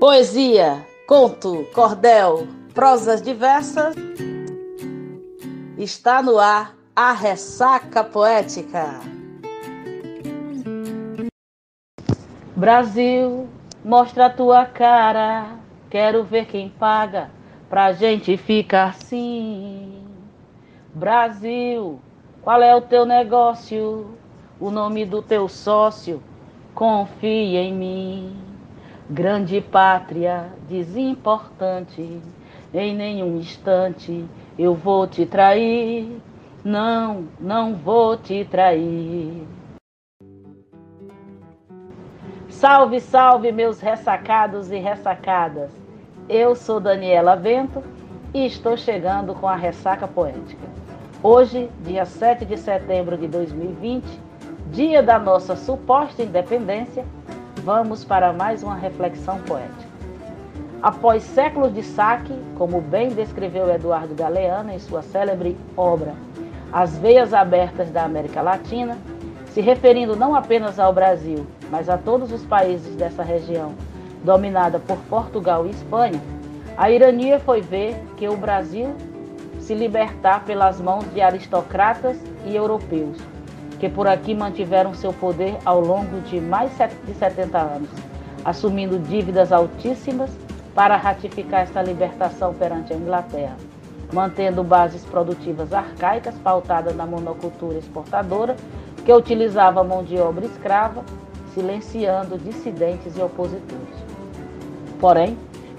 Poesia, conto, cordel, prosas diversas. Está no ar a ressaca poética. Brasil, mostra a tua cara. Quero ver quem paga pra gente ficar assim. Brasil, qual é o teu negócio? O nome do teu sócio? Confia em mim. Grande pátria, desimportante, em nenhum instante eu vou te trair. Não, não vou te trair. Salve, salve, meus ressacados e ressacadas. Eu sou Daniela Vento e estou chegando com a Ressaca Poética. Hoje, dia 7 de setembro de 2020, dia da nossa suposta independência, vamos para mais uma reflexão poética. Após séculos de saque, como bem descreveu Eduardo Galeano em sua célebre obra As Veias Abertas da América Latina, se referindo não apenas ao Brasil, mas a todos os países dessa região, dominada por Portugal e Espanha, a ironia foi ver que o Brasil se libertar pelas mãos de aristocratas e europeus, que por aqui mantiveram seu poder ao longo de mais de 70 anos, assumindo dívidas altíssimas para ratificar esta libertação perante a Inglaterra, mantendo bases produtivas arcaicas pautadas na monocultura exportadora, que utilizava mão de obra escrava, silenciando dissidentes e opositores. Porém,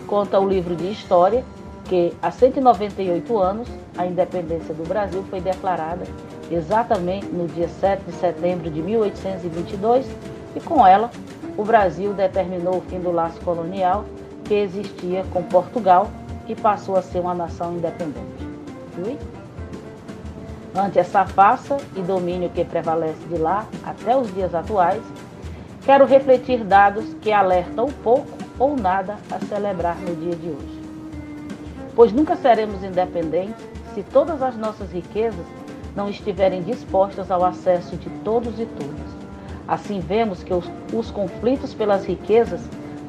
conta o livro de história que, há 198 anos, a independência do Brasil foi declarada exatamente no dia 7 de setembro de 1822, e com ela o Brasil determinou o fim do laço colonial que existia com Portugal e passou a ser uma nação independente. Ui? Ante essa farsa e domínio que prevalece de lá até os dias atuais, quero refletir dados que alertam pouco ou nada a celebrar no dia de hoje. Pois nunca seremos independentes se todas as nossas riquezas não estiverem dispostas ao acesso de todos e todas. Assim vemos que os, os conflitos pelas riquezas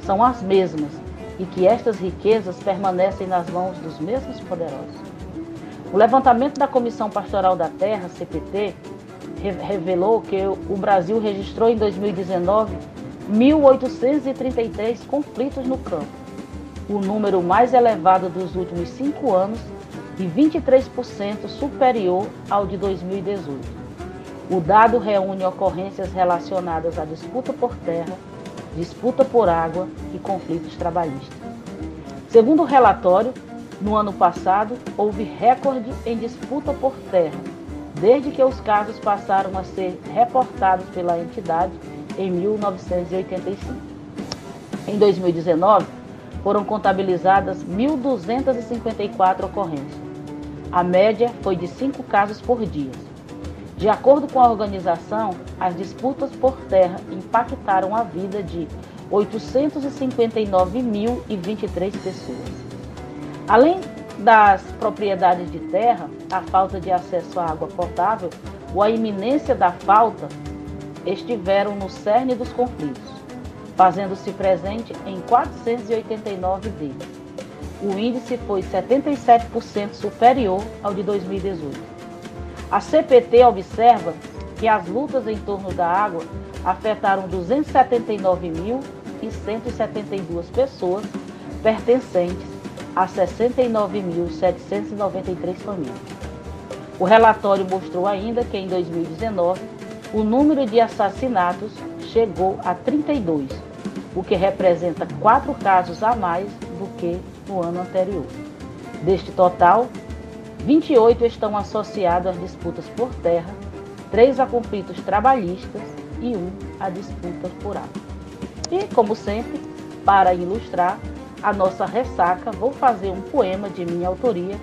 são as mesmas e que estas riquezas permanecem nas mãos dos mesmos poderosos. O levantamento da Comissão Pastoral da Terra, CPT, revelou que o Brasil registrou em 2019 1.833 conflitos no campo, o número mais elevado dos últimos cinco anos e 23% superior ao de 2018. O dado reúne ocorrências relacionadas à disputa por terra, disputa por água e conflitos trabalhistas. Segundo o relatório, no ano passado houve recorde em disputa por terra, desde que os casos passaram a ser reportados pela entidade em 1985. Em 2019, foram contabilizadas 1.254 ocorrências, a média foi de cinco casos por dia. De acordo com a organização, as disputas por terra impactaram a vida de 859.023 pessoas. Além das propriedades de terra, a falta de acesso à água potável ou a iminência da falta estiveram no cerne dos conflitos, fazendo-se presente em 489 deles o índice foi 77% superior ao de 2018. A CPT observa que as lutas em torno da água afetaram 279.172 pessoas pertencentes a 69.793 famílias. O relatório mostrou ainda que em 2019 o número de assassinatos chegou a 32, o que representa quatro casos a mais do que no ano anterior. Deste total, 28 estão associados às disputas por terra, 3 a conflitos trabalhistas e 1 a disputas por água. E, como sempre, para ilustrar a nossa ressaca, vou fazer um poema de minha autoria,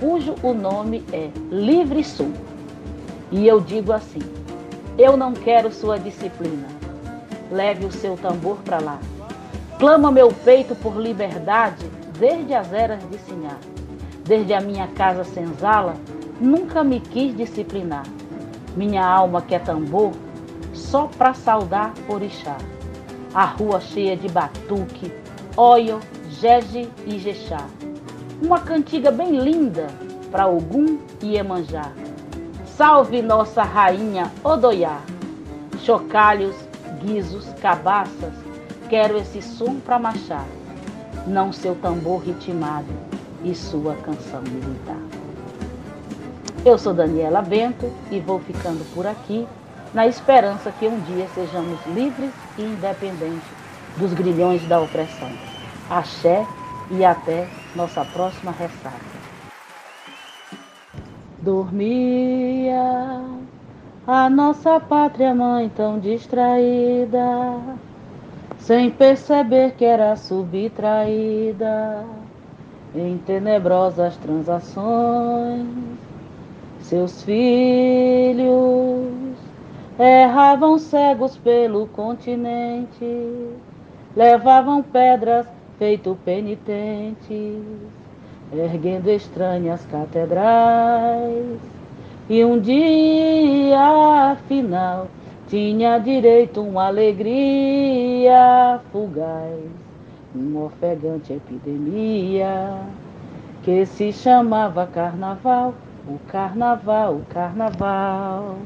cujo o nome é Livre Sul. E eu digo assim: Eu não quero sua disciplina. Leve o seu tambor para lá. Clama meu peito por liberdade desde as eras de Sinhá. Desde a minha casa senzala, nunca me quis disciplinar. Minha alma que é tambor, só pra saudar orixá. A rua cheia de batuque, Oio, Gege e Jexá. Uma cantiga bem linda para Ogum e Emanjá. Salve nossa rainha Odoiá. Chocalhos, guizos, cabaças, quero esse som para machar, não seu tambor ritmado e sua canção militar. Eu sou Daniela Bento e vou ficando por aqui na esperança que um dia sejamos livres e independentes dos grilhões da opressão. Axé e até nossa próxima ressaca. Dormia a nossa pátria mãe tão distraída, sem perceber que era subtraída em tenebrosas transações. Seus filhos erravam cegos pelo continente, levavam pedras feito penitentes, erguendo estranhas catedrais. E um dia, afinal, tinha direito uma alegria fugaz, uma ofegante epidemia que se chamava carnaval, o carnaval, o carnaval.